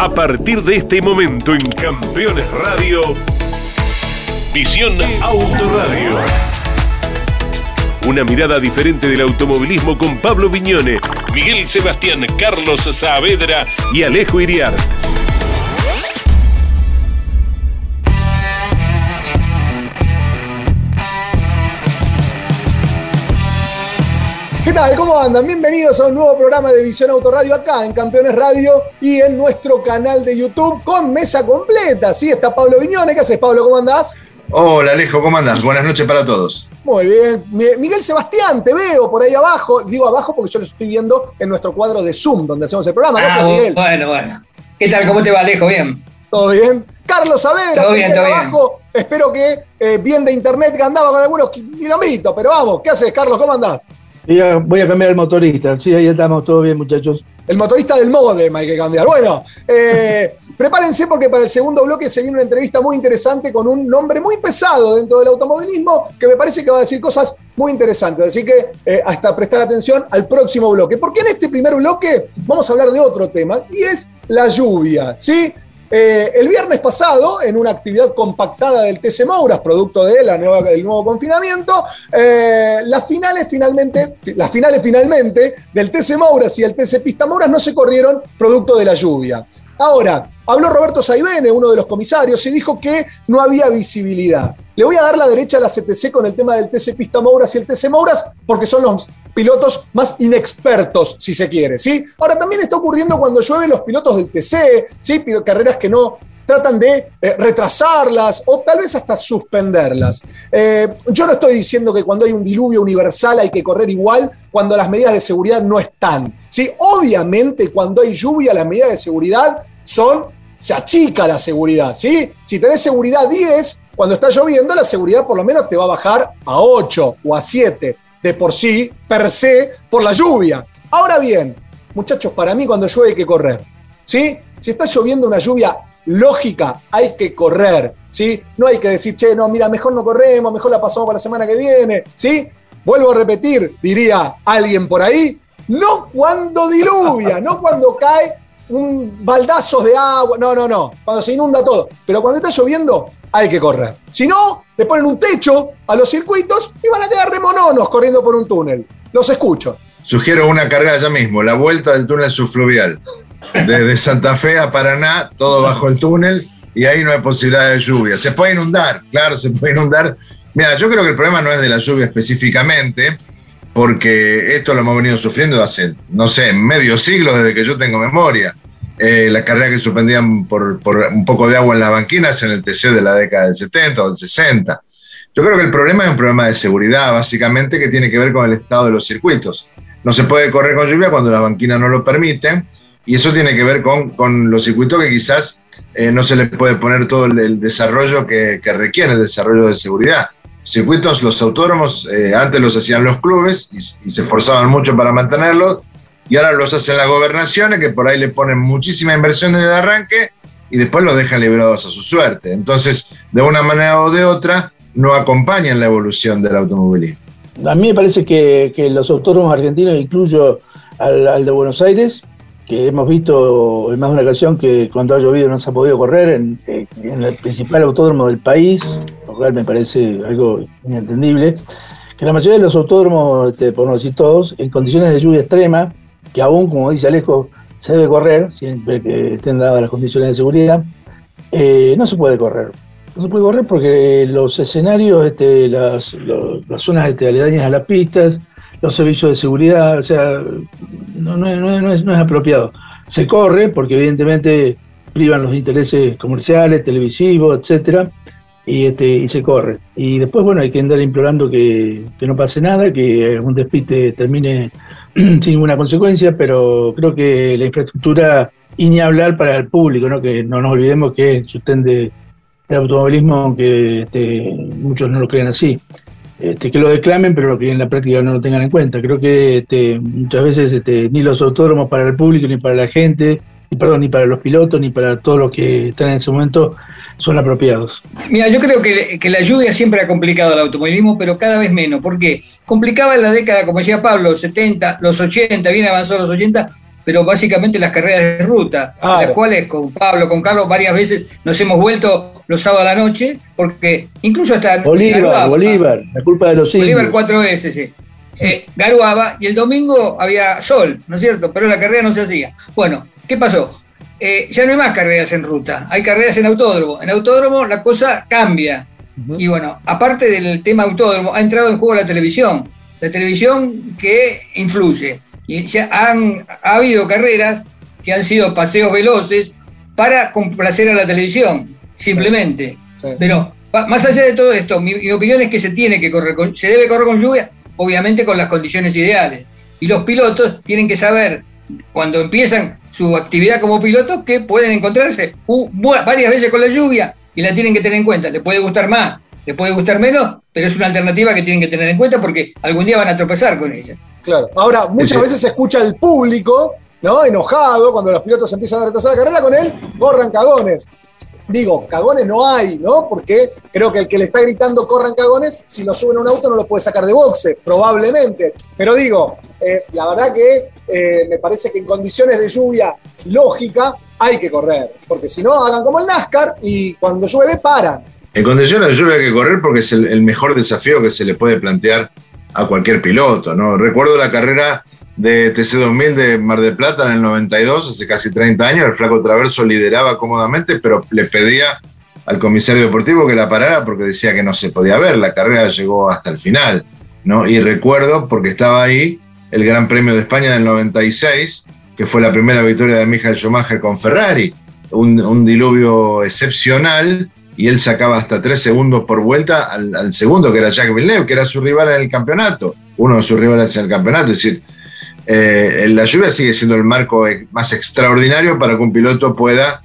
A partir de este momento en Campeones Radio, Visión Autoradio. Una mirada diferente del automovilismo con Pablo Viñone, Miguel Sebastián, Carlos Saavedra y Alejo Iriar. ¿Qué tal? ¿Cómo andan? Bienvenidos a un nuevo programa de Visión Autoradio acá en Campeones Radio y en nuestro canal de YouTube con mesa completa. Sí, está Pablo Viñone. ¿Qué haces, Pablo? ¿Cómo andás? Hola, Alejo, ¿cómo andás? Buenas noches para todos. Muy bien. Miguel Sebastián, te veo por ahí abajo. Digo abajo porque yo lo estoy viendo en nuestro cuadro de Zoom, donde hacemos el programa. Ah, Miguel? Bueno, bueno. ¿Qué tal? ¿Cómo te va, Alejo? Bien. ¿Todo bien? Carlos Saavedra, todo bien, todo abajo. Espero que eh, bien de internet que andaba con algunos kilómetros, pero vamos, ¿qué haces, Carlos? ¿Cómo andás? Voy a cambiar el motorista. Sí, ahí estamos, todo bien, muchachos. El motorista del modem hay que cambiar. Bueno, eh, prepárense porque para el segundo bloque se viene una entrevista muy interesante con un nombre muy pesado dentro del automovilismo que me parece que va a decir cosas muy interesantes. Así que eh, hasta prestar atención al próximo bloque. Porque en este primer bloque vamos a hablar de otro tema y es la lluvia. ¿sí? Eh, el viernes pasado, en una actividad compactada del TC Mouras, producto de la nueva, del nuevo confinamiento, eh, las finales finalmente, las finales finalmente del TC Mouras y el TC Pista Mouras no se corrieron producto de la lluvia. Ahora, habló Roberto Saibene, uno de los comisarios, y dijo que no había visibilidad. Le voy a dar la derecha a la CTC con el tema del TC Pista Mouras y el TC Mouras, porque son los pilotos más inexpertos, si se quiere, ¿sí? Ahora, también está ocurriendo cuando llueve los pilotos del TC, ¿sí? Carreras que no tratan de eh, retrasarlas o tal vez hasta suspenderlas. Eh, yo no estoy diciendo que cuando hay un diluvio universal hay que correr igual cuando las medidas de seguridad no están. ¿sí? Obviamente cuando hay lluvia las medidas de seguridad son, se achica la seguridad. ¿sí? Si tenés seguridad 10, cuando está lloviendo la seguridad por lo menos te va a bajar a 8 o a 7 de por sí, per se, por la lluvia. Ahora bien, muchachos, para mí cuando llueve hay que correr. ¿sí? Si está lloviendo una lluvia lógica, hay que correr, ¿sí? No hay que decir, che, no, mira, mejor no corremos, mejor la pasamos para la semana que viene, ¿sí? Vuelvo a repetir, diría alguien por ahí, no cuando diluvia, no cuando cae un baldazo de agua, no, no, no, cuando se inunda todo, pero cuando está lloviendo hay que correr. Si no, le ponen un techo a los circuitos y van a quedar remononos corriendo por un túnel. Los escucho. Sugiero una carrera ya mismo, la vuelta del túnel subfluvial desde Santa Fe a Paraná, todo bajo el túnel, y ahí no hay posibilidad de lluvia. Se puede inundar, claro, se puede inundar. Mira, yo creo que el problema no es de la lluvia específicamente, porque esto lo hemos venido sufriendo hace, no sé, medio siglo desde que yo tengo memoria. Eh, la carrera que suspendían por, por, un poco de agua en las banquinas en el TC de la década del 70 o del 60. Yo creo que el problema es un problema de seguridad, básicamente, que tiene que ver con el estado de los circuitos. No se puede correr con lluvia cuando las banquinas no lo permiten y eso tiene que ver con, con los circuitos que quizás eh, no se les puede poner todo el, desarrollo que, requiere el desarrollo de seguridad. Circuitos, los autónomos, eh, antes los hacían los clubes y, se esforzaban mucho para mantenerlos, y ahora los hacen las gobernaciones, que por ahí le ponen muchísima inversión en el arranque y después los dejan liberados a su suerte. Entonces, de una manera o de otra, no acompañan la evolución del automovilismo. A mí me parece que, los autónomos argentinos, incluyo al de Buenos Aires, que hemos visto en más de una ocasión que cuando ha llovido no se ha podido correr en, el principal autódromo del país, lo cual me parece algo inentendible, que la mayoría de los autódromos, este, por no decir todos, en condiciones de lluvia extrema, que aún, como dice Alejo, se debe correr, siempre que estén dadas las condiciones de seguridad, eh, no se puede correr. No se puede correr porque los escenarios, este, las, las zonas este, aledañas a las pistas, los servicios de seguridad, o sea, no, no, es, apropiado. Se corre porque evidentemente privan los intereses comerciales, televisivos, etcétera, y, este, y se corre. Y después, bueno, hay que andar implorando que, no pase nada, que un despiste termine sin ninguna consecuencia, pero creo que la infraestructura, y ni hablar para el público, ¿no? que no nos olvidemos que el sustén de, el automovilismo, aunque este, muchos no lo crean así, este, que lo declamen, pero que en la práctica no lo tengan en cuenta. Creo que este, muchas veces este, ni los autódromos para el público, ni para la gente, ni, perdón, ni para los pilotos, ni para todos los que están en ese momento son apropiados. Mira, yo creo que, que, la lluvia siempre ha complicado el automovilismo, pero cada vez menos. ¿Por qué? Complicaba en la década, como decía Pablo, 70, los 80, bien avanzados los 80, pero básicamente las carreras de ruta, las cuales con Pablo, con Carlos, varias veces nos hemos vuelto los sábados a la noche, porque incluso hasta Bolívar, Garuaba, Bolívar, la culpa de los Bolívar indios. cuatro veces, sí. Eh, garuaba y el domingo había sol, ¿no es cierto? Pero la carrera no se hacía. Bueno, ¿qué pasó? Eh, ya no hay más carreras en ruta, hay carreras en autódromo. En autódromo la cosa cambia. Y bueno, aparte del tema autódromo, ha entrado en juego la televisión. La televisión que influye. Y ya han, ha habido carreras que han sido paseos veloces para complacer a la televisión, simplemente. Sí. Pero más allá de todo esto, mi, mi opinión es que se tiene que correr con, se debe correr con lluvia, obviamente con las condiciones ideales. Y los pilotos tienen que saber cuando empiezan su actividad como pilotos que pueden encontrarse uh, varias veces con la lluvia y la tienen que tener en cuenta. Les puede gustar más, les puede gustar menos, pero es una alternativa que tienen que tener en cuenta porque algún día van a tropezar con ella. Claro. Ahora, muchas Sí, veces se escucha el público, ¿no? Enojado cuando los pilotos empiezan a retrasar la carrera con él, corran cagones. Digo, cagones no hay, ¿no? Porque creo que el que le está gritando corran cagones, si lo suben a un auto no lo puede sacar de boxe, probablemente. Pero digo, eh, la verdad que eh, me parece que en condiciones de lluvia lógica hay que correr, porque si no, hagan como el NASCAR y cuando llueve paran. En condiciones de lluvia hay que correr porque es el, el mejor desafío que se le puede plantear a cualquier piloto, ¿no? Recuerdo la carrera de TC2000 de Mar del Plata en el 92, hace casi 30 años, el Flaco Traverso lideraba cómodamente, pero le pedía al comisario deportivo que la parara porque decía que no se podía ver, la carrera llegó hasta el final, ¿no? Y recuerdo, porque estaba ahí, el Gran Premio de España del 96, que fue la primera victoria de Michael Schumacher con Ferrari, un, un diluvio excepcional, y él sacaba hasta tres segundos por vuelta al, al segundo, que era Jacques Villeneuve, que era su rival en el campeonato, uno de sus rivales en el campeonato. Es decir, eh, la lluvia sigue siendo el marco más extraordinario para que un piloto pueda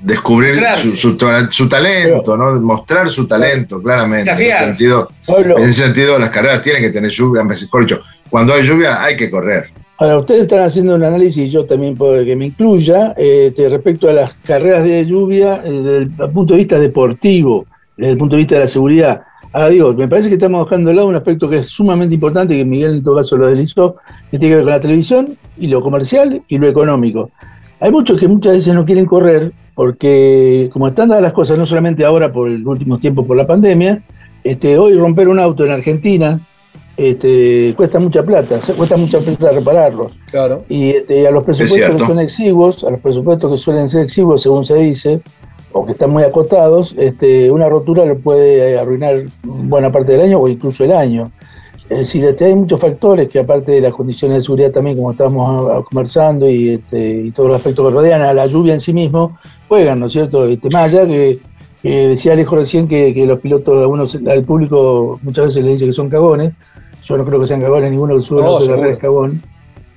descubrir su, su ta- su talento, ¿no? mostrar su talento, claramente. En ese, sentido, en ese sentido, las carreras tienen que tener lluvia, mejor dicho, cuando hay lluvia hay que correr. Ahora, ustedes están haciendo un análisis, yo también puedo que me incluya, de respecto a las carreras de lluvia eh, desde el punto de vista deportivo, desde el punto de vista de la seguridad. Ahora digo, me parece que estamos dejando de lado un aspecto que es sumamente importante, que Miguel en todo caso lo deslizó, que tiene que ver con la televisión y lo comercial y lo económico. Hay muchos que muchas veces no quieren correr porque como están dadas las cosas, no solamente ahora por el último tiempo por la pandemia, este, hoy romper un auto en Argentina este, cuesta mucha plata, se- cuesta mucha plata repararlos. Claro. Y este, a los presupuestos que son exiguos, a los presupuestos que suelen ser exiguos, según se dice, o que están muy acotados, este, una rotura le puede arruinar buena parte del año o incluso el año. Es decir, este, hay muchos factores que aparte de las condiciones de seguridad también, como estamos ah, conversando, y, este, y todos los aspectos que rodean a la lluvia en sí mismo, juegan, ¿no es cierto? Este, más allá que, que decía Alejo recién que, que los pilotos, algunos, al público muchas veces le dice que son cagones, yo no creo que sean cagones, ninguno que sube No, de carrera es cagón,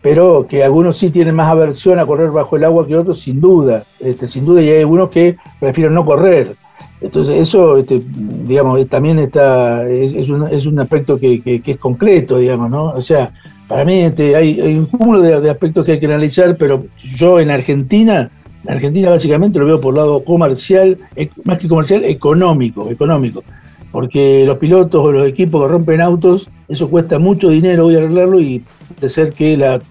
pero que algunos sí tienen más aversión a correr bajo el agua que otros, sin duda, este, sin duda, y hay algunos que prefieren no correr. Entonces eso, este, digamos, también está, es, es un, es un aspecto que, que- que es concreto, digamos, ¿no? O sea, para mí este, hay, hay un cúmulo de, de aspectos que hay que analizar, pero yo en Argentina, en Argentina básicamente lo veo por el lado comercial, eh, más que comercial, económico, económico. Porque los pilotos o los equipos que rompen autos, eso cuesta mucho dinero hoy arreglarlo y de ser que la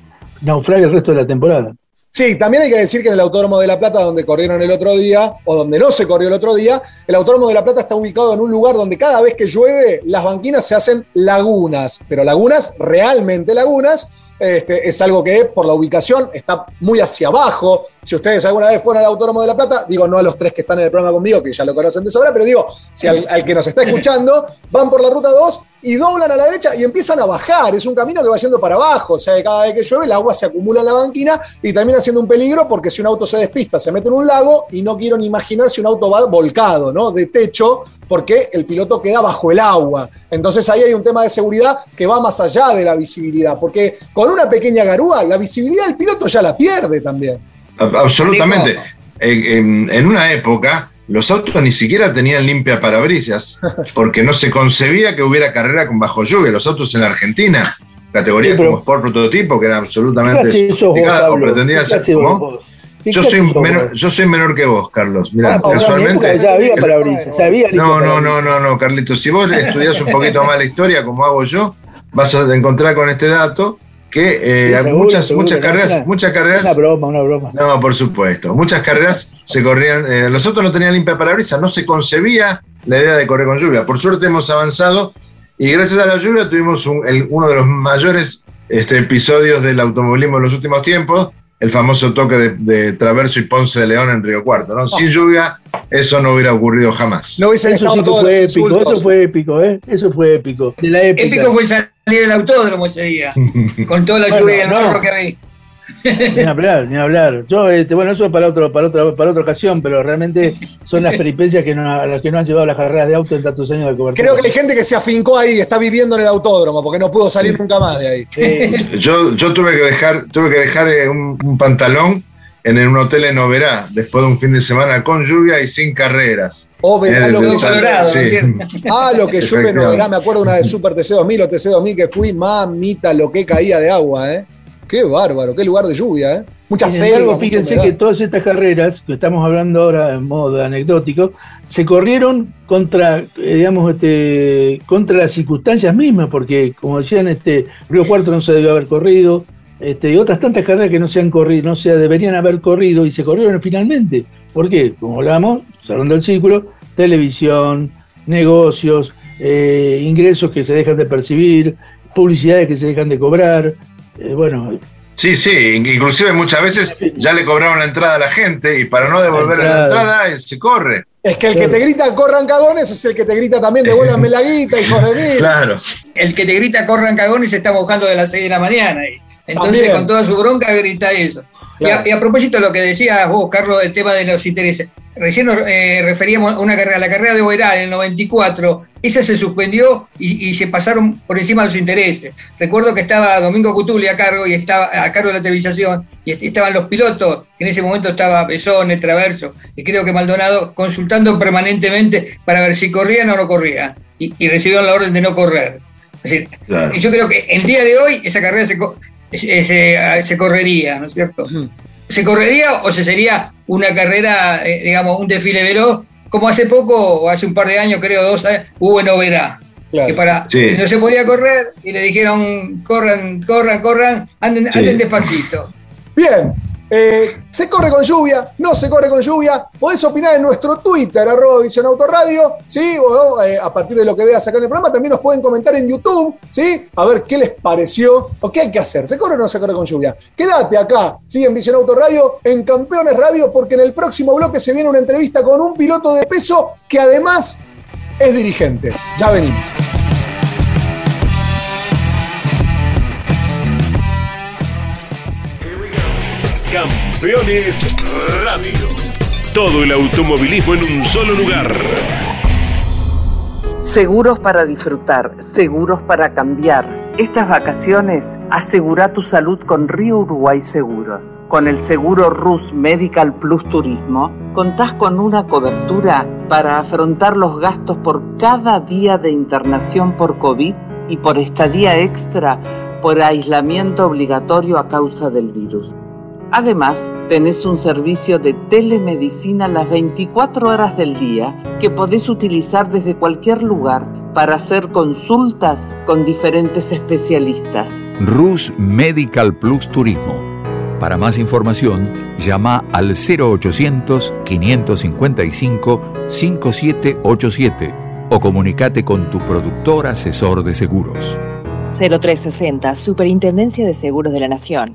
naufrague el resto de la temporada. Sí, también hay que decir que en el Autódromo de La Plata, donde corrieron el otro día, o donde no se corrió el otro día, el Autódromo de La Plata está ubicado en un lugar donde cada vez que llueve, las banquinas se hacen lagunas, pero lagunas, realmente lagunas. Este, es algo que por la ubicación está muy hacia abajo. Si ustedes alguna vez fueron al Autódromo de La Plata, digo no a los tres que están en el programa conmigo, que ya lo conocen de sobra, pero digo, si al, al que nos está escuchando, van por la ruta 2 y doblan a la derecha y empiezan a bajar. Es un camino que va yendo para abajo. O sea, que cada vez que llueve, el agua se acumula en la banquina y termina siendo un peligro porque si un auto se despista, se mete en un lago y no quiero ni imaginar si un auto va volcado, ¿no? De techo, porque el piloto queda bajo el agua. Entonces ahí hay un tema de seguridad que va más allá de la visibilidad, porque con una pequeña garúa, la visibilidad del piloto ya la pierde también. Absolutamente. En, en- en una época, los autos ni siquiera tenían limpia parabrisas, porque no se concebía que hubiera carrera con bajo lluvia. Los autos en la Argentina, categoría Sí, pero- como Sport Prototipo, que era ¿Qué absolutamente sofisticada, o pretendía ¿Qué ser. ¿Qué Yo soy, menor, yo soy menor que vos, Carlos. Mira, Ah, casualmente. Ya había parabrisas, ya había No, no, no, no, no, Carlitos. Si vos estudias un poquito más la historia, como hago yo, vas a encontrar con este dato que eh, Sí, seguro, muchas, seguro muchas que no, carreras, una- muchas carreras. Una broma, una broma. No, por supuesto. Muchas carreras se corrían. eh, los otros no tenían limpia parabrisas, no se concebía la idea de correr con lluvia. Por suerte hemos avanzado y gracias a la lluvia tuvimos un- el- uno de los mayores este, episodios del automovilismo en los últimos tiempos, el famoso toque de, de Traverso y Ponce de León en Río Cuarto. ¿no? Sin lluvia, eso no hubiera ocurrido jamás. No hubiesen Eso estado sí todos fue épico, insultos. eso fue épico, ¿eh? Eso fue épico. De la épica. Épico fue salir del autódromo ese día, con toda la Bueno, lluvia y el no. que había. Ni hablar, ni hablar. Yo, este, bueno, eso es para otro, para otra, para otra ocasión, pero realmente son las peripecias que no, a las que no han llevado las carreras de auto en tantos años de cobertura. Creo que hay gente que se afincó ahí, está viviendo en el autódromo, porque no pudo salir nunca más de ahí. Sí. Yo, yo tuve que dejar, tuve que dejar eh, un, un pantalón en un hotel en Oberá, después de un fin de semana con lluvia y sin carreras. O verá Eh, lo que colorado. Ah, lo que llueve Efectivamente. verá. Me acuerdo una de Super TC2000 o TC2000 que fui, mamita, lo que caía de agua, ¿eh? Qué bárbaro, qué lugar de lluvia, ¿eh? Mucha Sin embargo, selva, fíjense que todas estas carreras que estamos hablando ahora en modo anecdótico, se corrieron contra, eh, digamos, este, contra las circunstancias mismas, porque como decían, este, Río Cuarto no se debió haber corrido, este, y otras tantas carreras que no se han corrido, no se deberían haber corrido y se corrieron finalmente. ¿Por qué? Como hablamos, cerrando el círculo, televisión, negocios, eh, ingresos que se dejan de percibir, publicidades que se dejan de cobrar, eh, bueno, Sí, sí, inclusive muchas veces ya le cobraron la entrada a la gente y para no devolverle la entrada eh, se corre. Es que el que te grita corran cagones es el que te grita también devuélvanme la guita, hijos de mil. Claro. El que te grita corran cagones se está mojando de las 6 de la mañana. y Entonces, También. con toda su bronca, grita eso. Y, a, y a propósito de lo que decías vos, Carlos, del tema de los intereses. Recién nos eh, referíamos a una carrera, la carrera de Oberá en el 94. Esa se suspendió y, y se pasaron por encima de los intereses. Recuerdo que estaba Domingo Cutuli a cargo y estaba a cargo de la televisación y est- estaban los pilotos. En ese momento estaba Besone, Traverso y creo que Maldonado consultando permanentemente para ver si corrían o no corrían. Y, y recibieron la orden de no correr. Es decir, Claro. y yo creo que el día de hoy esa carrera se, co- se, se- se correría, ¿no es cierto? ¿Se correría o se sería una carrera, eh, digamos, un desfile veloz, como hace poco, o hace un par de años, creo, dos años, hubo en Oberá? Claro. Que para, Sí. no se podía correr y le dijeron, corran, corran, corran, anden, Sí. anden despacito. Bien, eh, ¿se corre con lluvia? ¿No se corre con lluvia? Podés opinar en nuestro Twitter, arroba Visión Autoradio, ¿sí? O eh, a partir de lo que veas acá en el programa, también nos pueden comentar en YouTube, ¿sí? A ver qué les pareció o qué hay que hacer. ¿Se corre o no se corre con lluvia? Quédate acá, ¿sí? En Visión en Campeones Radio, porque en el próximo bloque se viene una entrevista con un piloto de peso que además es dirigente. Ya venimos. Campeones Radio. Todo el automovilismo en un solo lugar. Seguros para disfrutar, seguros para cambiar. Estas vacaciones asegura tu salud con Río Uruguay Seguros. Con el seguro RUS Medical Plus Turismo, contás con una cobertura para afrontar los gastos por cada día de internación por COVID y por estadía extra por aislamiento obligatorio a causa del virus. Además, tenés un servicio de telemedicina las 24 horas del día que podés utilizar desde cualquier lugar para hacer consultas con diferentes especialistas. Rus Medical Plus Turismo. Para más información, llama al 0800-555-5787 o comunicate con tu productor asesor de seguros. 0360, Superintendencia de Seguros de la Nación.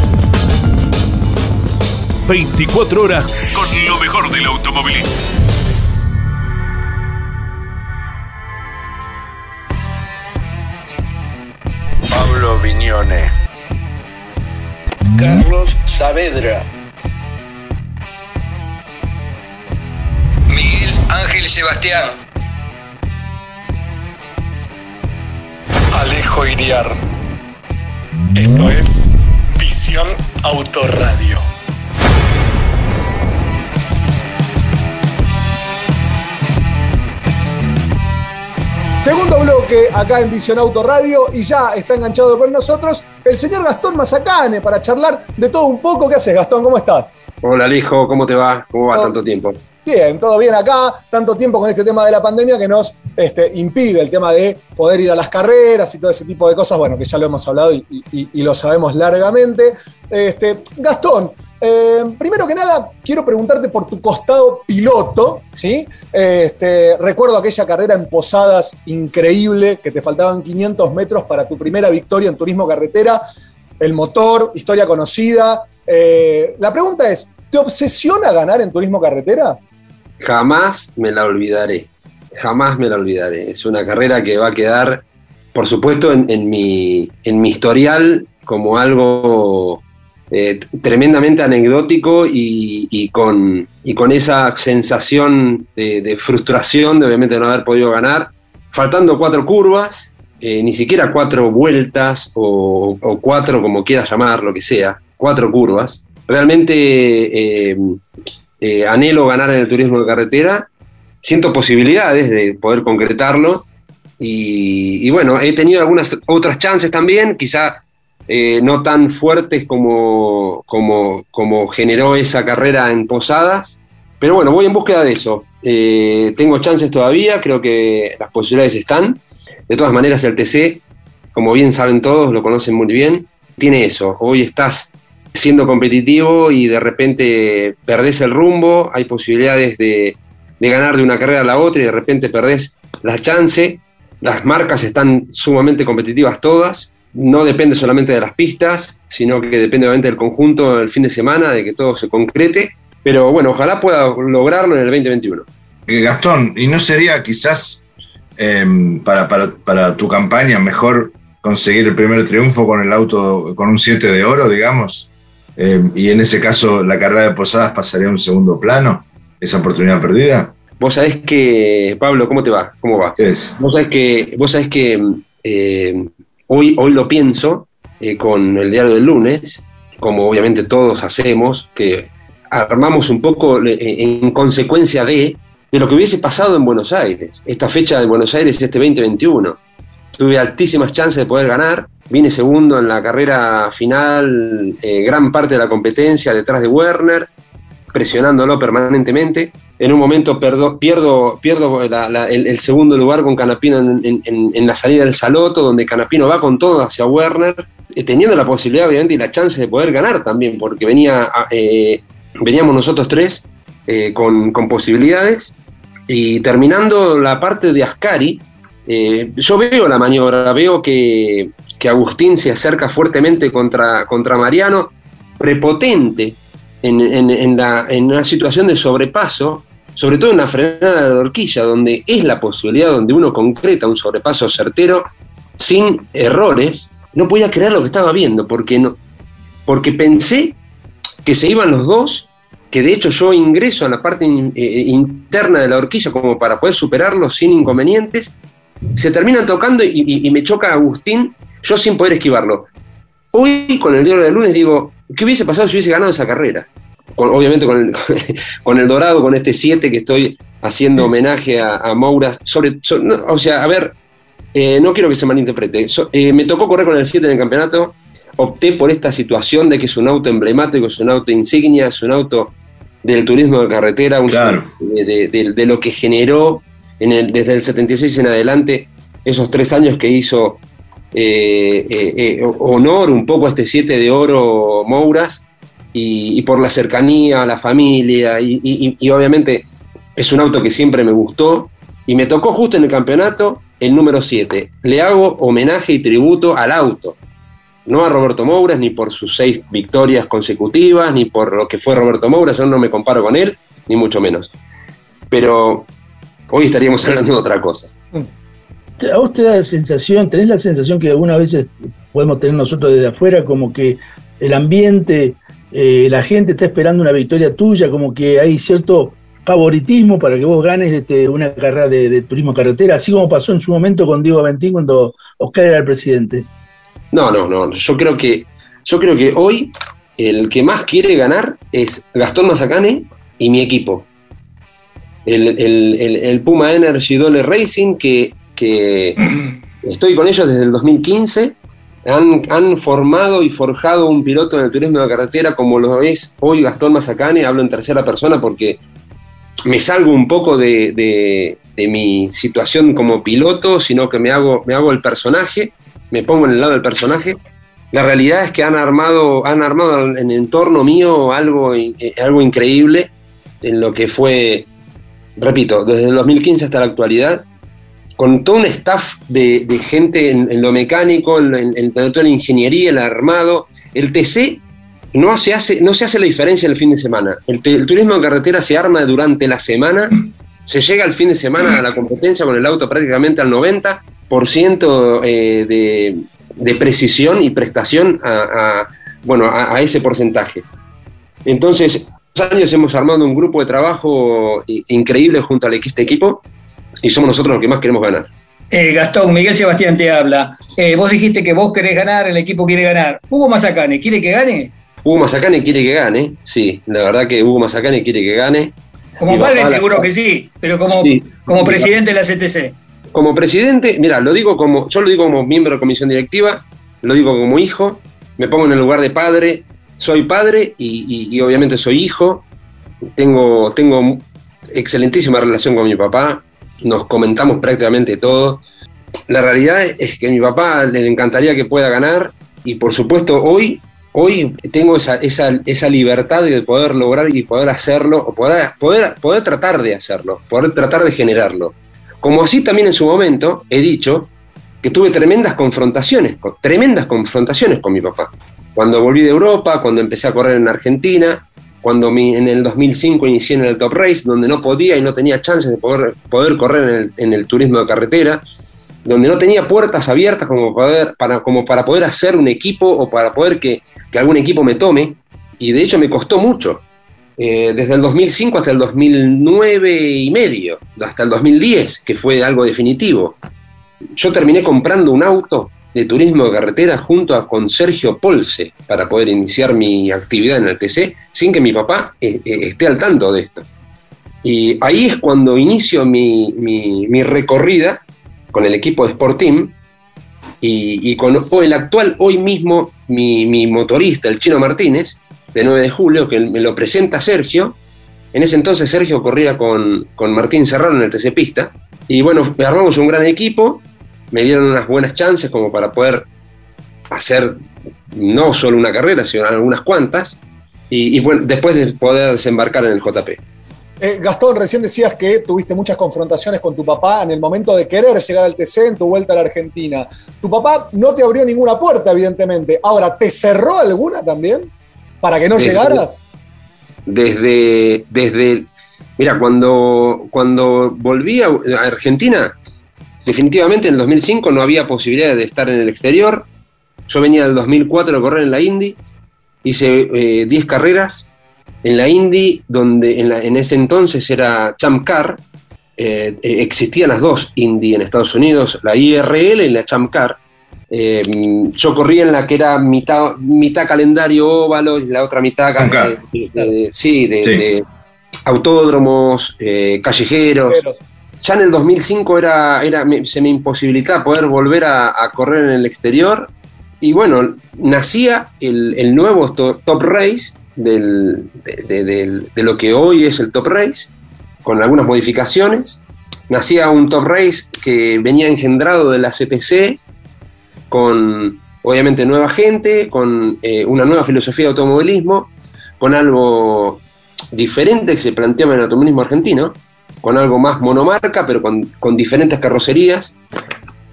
24 horas con lo mejor del automovilismo. Pablo Viñone. Carlos Saavedra. Miguel Ángel Sebastián. Alejo Iriar. Esto es Visión Autoradio. Segundo bloque acá en Visión Auto Radio y ya está enganchado con nosotros el señor Gastón Mazacane para charlar de todo un poco. ¿Qué haces, Gastón? ¿Cómo estás? Hola, Lijo, ¿cómo te va? ¿Cómo va tanto tiempo? Bien, todo bien acá, tanto tiempo con este tema de la pandemia que nos este, impide el tema de poder ir a las carreras y todo ese tipo de cosas, bueno, que ya lo hemos hablado y, y lo sabemos largamente. Este, Gastón, eh, primero que nada, quiero preguntarte por tu costado piloto, ¿sí? Este, recuerdo aquella carrera en Posadas increíble, que te faltaban 500 metros para tu primera victoria en turismo carretera, el motor, historia conocida. Eh, la pregunta es, ¿te obsesiona ganar en turismo carretera? Jamás me la olvidaré, jamás me la olvidaré. Es una carrera que va a quedar, por supuesto, en mi historial como algo eh, tremendamente anecdótico y, con, con esa sensación de, frustración de obviamente no haber podido ganar, faltando cuatro curvas, eh, ni siquiera cuatro vueltas o, cuatro, como quieras llamar, lo que sea, cuatro curvas. Realmente eh, anhelo ganar en el turismo de carretera, siento posibilidades de poder concretarlo y, y bueno, he tenido algunas otras chances también, quizá eh, no tan fuertes como, como, como, generó esa carrera en Posadas. Pero bueno, voy en búsqueda de eso. Eh, tengo chances todavía, creo que las posibilidades están. De todas maneras, el TC, como bien saben todos, lo conocen muy bien, tiene eso. Hoy estás siendo competitivo y de repente perdés el rumbo, hay posibilidades de, de ganar de una carrera a la otra y de repente perdés la chance. Las marcas están sumamente competitivas todas no depende solamente de las pistas, sino que depende obviamente del conjunto el fin de semana, de que todo se concrete. Pero bueno, ojalá pueda lograrlo en el 2021. Eh, Gastón, ¿y no sería quizás em, para, tu campaña mejor conseguir el primer triunfo con el auto, con un 7 de oro, digamos? Em, y en ese caso la carrera de Posadas pasaría a un segundo plano, esa oportunidad perdida. Vos sabés que, Pablo, ¿cómo te va? ¿Cómo va? Vos sabés que, vos sabés que eh, Hoy, lo pienso eh, con el diario del lunes, como obviamente todos hacemos, que armamos un poco eh, en consecuencia de, de lo que hubiese pasado en Buenos Aires, esta fecha de Buenos Aires este 2021. Tuve altísimas chances de poder ganar, vine segundo en la carrera final, eh, gran parte de la competencia detrás de Werner, presionándolo permanentemente. En un momento pierdo, pierdo, pierdo el, segundo lugar con Canapino en, la salida del Saloto, donde Canapino va con todo hacia Werner, eh, teniendo la posibilidad, obviamente, y la chance de poder ganar también, porque venía, eh, veníamos nosotros tres eh, con, posibilidades. Y terminando la parte de Ascari, yo veo la maniobra, veo que, que Agustín se acerca fuertemente contra, contra Mariano, prepotente, en, la, en, una situación de sobrepaso, sobre todo en la frenada de la horquilla, donde es la posibilidad donde uno concreta un sobrepaso certero sin errores, no podía creer lo que estaba viendo, porque, no, porque pensé que se iban los dos, que de hecho yo ingreso a la parte eh, interna de la horquilla como para poder superarlo sin inconvenientes, se terminan tocando y, y me choca Agustín, yo sin poder esquivarlo. Hoy con el diario de lunes digo, ¿Qué hubiese pasado si hubiese ganado esa carrera? obviamente con el, con el, Dorado, con este 7 que estoy haciendo homenaje a, a Mouras. Sobre, o sea, a ver, eh, no quiero que se malinterprete. Eh, me tocó correr con el 7 en el campeonato. Opté por esta situación de que es un auto emblemático, es un auto insignia, es un auto del turismo de carretera, de, lo que generó en el, desde el 76 en adelante esos tres años que hizo honor un poco a este 7 de oro Mouras y, por la cercanía a la familia y, obviamente es un auto que siempre me gustó y me tocó justo en el campeonato el número 7. Le hago homenaje y tributo al auto, no a Roberto Mouras ni por sus seis victorias consecutivas, ni por lo que fue Roberto Mouras, yo no me comparo con él, ni mucho menos. Pero hoy estaríamos hablando de otra cosa. A vos te da la sensación, tenés la sensación que algunas veces podemos tener nosotros desde afuera, como que el ambiente, eh, la gente está esperando una victoria tuya, como que hay cierto favoritismo para que vos ganes este, una carrera de, turismo carretera, así como pasó en su momento con Diego Aventín cuando Oscar era el presidente. No, no, no. Yo creo que Yo creo que hoy el que más quiere ganar es Gastón Mazacane y mi equipo. El, Puma Energy Dole Racing, que, estoy con ellos desde el 2015 han, formado y forjado un piloto en el turismo de carretera como lo es hoy Gastón Mazacane, hablo en tercera persona porque me salgo un poco de, mi situación como piloto, sino que me hago, me hago el personaje, me pongo en el lado del personaje. La realidad es que han armado, han armado en el entorno mío algo, algo increíble en lo que fue, repito, desde el 2015 hasta la actualidad, con todo un staff de, gente en, lo mecánico, en, toda la ingeniería, el armado. El TC no se, hace, no se hace la diferencia el fin de semana. El, turismo de carretera se arma durante la semana, se llega al fin de semana a la competencia con el auto prácticamente al 90% eh, de, precisión y prestación a, bueno, a, ese porcentaje. Entonces, años hemos armado un grupo de trabajo increíble junto a este equipo y somos nosotros los que más queremos ganar. Eh, Gastón, Miguel Sebastián te habla. Eh, vos dijiste que vos querés ganar, el equipo quiere ganar. ¿Hugo Mazacane quiere que gane? Hugo Mazacane quiere que gane, sí. La verdad que Hugo Mazacane quiere que gane. Como padre seguro que sí, pero como, como presidente de la CTC. Como presidente, mira, lo digo como, yo lo digo como miembro de comisión directiva, lo digo como hijo, me pongo en el lugar de padre, soy padre y, y obviamente soy hijo, tengo, tengo excelentísima relación con mi papá, nos comentamos prácticamente todo. La realidad es que a mi papá le encantaría que pueda ganar y por supuesto hoy, hoy tengo esa, esa, libertad de poder lograr y poder hacerlo, o poder, poder, poder tratar de hacerlo, poder tratar de generarlo. Como así también en su momento he dicho que tuve tremendas confrontaciones, tremendas confrontaciones con mi papá. Cuando volví de Europa, cuando empecé a correr en Argentina, cuando en el 2005 inicié en el Top Race, donde no podía y no tenía chances de poder, correr en el, turismo de carretera, donde no tenía puertas abiertas como, poder, para, como para poder hacer un equipo o para poder que, algún equipo me tome, y de hecho me costó mucho. Eh, desde el 2005 hasta el 2009 y medio, hasta el 2010, que fue algo definitivo. Yo terminé comprando un auto de turismo de carretera junto a, con Sergio Polse para poder iniciar mi actividad en el TC sin que mi papá eh, eh, esté al tanto de esto. Y ahí es cuando inicio mi, mi, recorrida con el equipo de Sport Team y, con el actual, hoy mismo, mi, mi, motorista, el Chino Martínez, de 9 de julio, que me lo presenta Sergio. En ese entonces Sergio corría con, con Martín Serrano en el TC Pista. Y bueno, armamos un gran equipo me dieron unas buenas chances como para poder hacer no solo una carrera, sino algunas cuantas, y, bueno, después de poder desembarcar en el JP. Eh, Gastón, recién decías que tuviste muchas confrontaciones con tu papá en el momento de querer llegar al TC en tu vuelta a la Argentina. Tu papá no te abrió ninguna puerta, evidentemente. Ahora, ¿te cerró alguna también para que no llegaras? Desde, desde, mira, cuando, cuando volví a Argentina, Definitivamente en el 2005 no había posibilidad de estar en el exterior. Yo venía del 2004 a correr en la Indy, hice 10 eh, carreras en la Indy, donde en, ese entonces era Champ Car, eh, eh, existían las dos Indy en Estados Unidos, la IRL y la Champ Car. yo corría en la que era mitad, mitad calendario óvalo y la otra mitad de, sí, de, autódromos, callejeros ya en el 2005 era, se me imposibilitaba poder volver a, correr en el exterior. Y bueno, nacía el, nuevo Top Race del, de, lo que hoy es el Top Race, con algunas modificaciones. Nacía un Top Race que venía engendrado de la CTC, con obviamente nueva gente, con eh, una nueva filosofía de automovilismo, con algo diferente que se planteaba en el automovilismo argentino con algo más monomarca, pero con, diferentes carrocerías,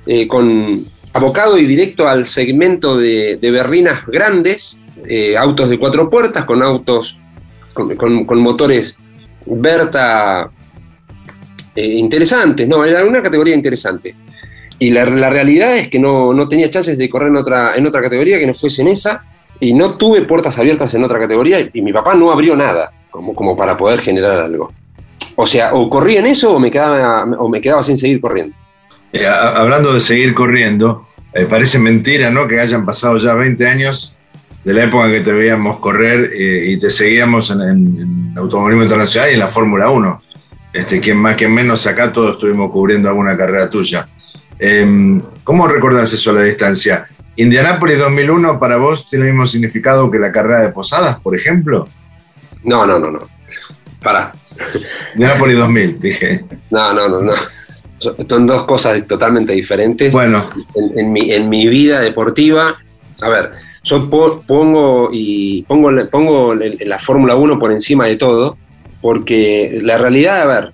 eh, con abocado y directo al segmento de, berrinas grandes, eh, autos de cuatro puertas, con autos con, motores Berta eh, interesantes, no, era una categoría interesante. Y la, realidad es que no, tenía chances de correr en otra, en otra categoría que no fuese en esa, y no tuve puertas abiertas en otra categoría, y mi papá no abrió nada como, como para poder generar algo. O sea, o corría en eso o me quedaba, o me quedaba sin seguir corriendo. Eh, hablando de seguir corriendo, eh, parece mentira, ¿no? Que hayan pasado ya 20 años de la época en que te veíamos correr eh, y te seguíamos en, en, automovilismo internacional y en la Fórmula 1. Este, quien más, quien menos acá, todos estuvimos cubriendo alguna carrera tuya. Em, ¿Cómo recordás eso a la distancia? ¿Indianápolis 2001 para vos tiene el mismo significado que la carrera de Posadas, por ejemplo? No, no, no, no. Para. Indianápolis 2000, dije. No, no, no, no. Son dos cosas totalmente diferentes. Bueno. En, mi, en mi vida deportiva, a ver, yo pongo y pongo, pongo la Fórmula 1 por encima de todo, porque la realidad, a ver,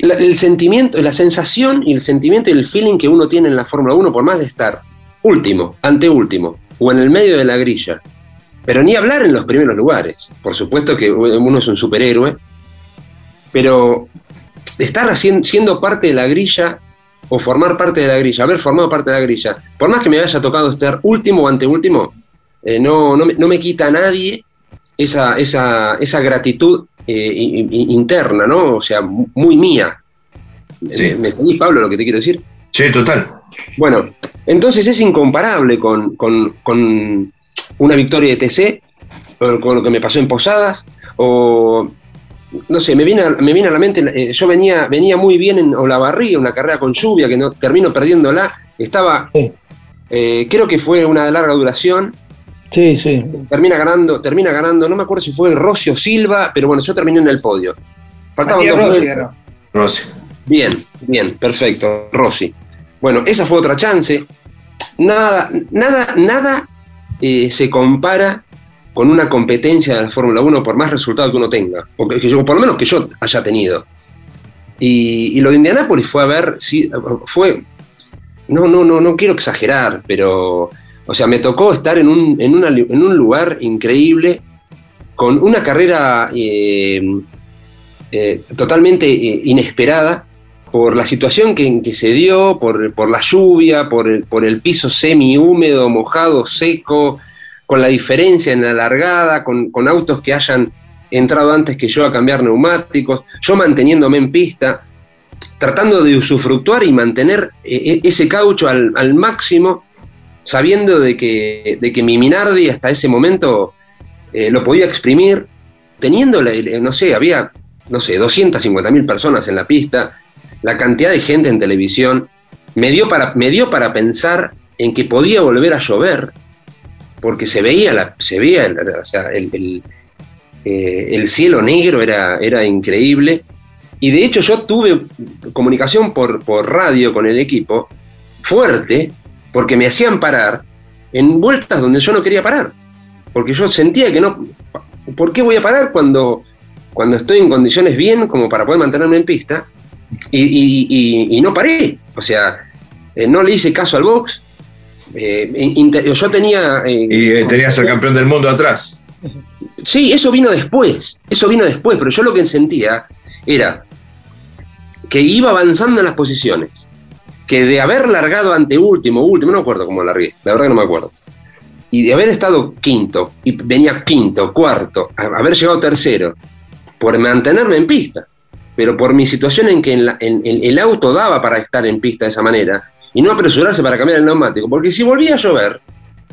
el sentimiento, la sensación y el sentimiento y el feeling que uno tiene en la Fórmula 1, por más de estar último, anteúltimo, o en el medio de la grilla, pero ni hablar en los primeros lugares. Por supuesto que uno es un superhéroe, pero estar siendo parte de la grilla o formar parte de la grilla, haber formado parte de la grilla, por más que me haya tocado estar último o anteúltimo, eh, no, no, me, no, me, quita a nadie esa, esa, esa gratitud eh, interna, ¿no? O sea, muy mía. ¿Me entendís, Pablo, lo que te quiero decir? Sí, total. Bueno, entonces es incomparable con, una victoria de TC, con lo que me pasó en Posadas, o no sé, me viene a, me viene a la mente, eh, yo venía, venía muy bien en Olavarría, una carrera con lluvia que no termino perdiéndola, estaba, eh, creo que fue una de larga duración, Sí, sí. Termina ganando, termina ganando, no me acuerdo si fue Rocio Silva, pero bueno, yo terminé en el podio. Faltaban dos Rossi, Rossi. Bien, bien, perfecto, Rossi. Bueno, esa fue otra chance. Nada, nada, nada eh, se compara con una competencia de la Fórmula 1 por más resultados que uno tenga, o que, yo, por lo menos que yo haya tenido. Y, y, lo de Indianápolis fue a ver si fue. No, no, no, no quiero exagerar, pero o sea, me tocó estar en un, en un lugar increíble, con una carrera eh, eh, totalmente eh, inesperada por la situación que, que se dio, por, la lluvia, por el, por el piso semi-húmedo, mojado, seco, con la diferencia en la largada, con, con autos que hayan entrado antes que yo a cambiar neumáticos, yo manteniéndome en pista, tratando de usufructuar y mantener ese caucho al, al máximo sabiendo de que, de que mi Minardi hasta ese momento eh, lo podía exprimir, teniendo, no sé, había, no sé, 250 mil personas en la pista, la cantidad de gente en televisión, me dio, para, me dio para pensar en que podía volver a llover, porque se veía, la, se veía el, eh, el, cielo negro, era, era increíble. Y de hecho yo tuve comunicación por, por radio con el equipo fuerte, porque me hacían parar en vueltas donde yo no quería parar. Porque yo sentía que no. ¿Por qué voy a parar cuando, cuando estoy en condiciones bien como para poder mantenerme en pista? Y, no paré. O sea, eh, no le hice caso al box. Eh, yo tenía. Eh, y tenías al campeón del mundo atrás. Sí, eso vino después. Eso vino después, pero yo lo que sentía era que iba avanzando en las posiciones que de haber largado ante último, último, no me acuerdo cómo largué, la verdad que no me acuerdo, y de haber estado quinto, y venía quinto, cuarto, haber llegado tercero, por mantenerme en pista, pero por mi situación en que el auto daba para estar en pista de esa manera, y no apresurarse para cambiar el neumático, porque si volvía a llover,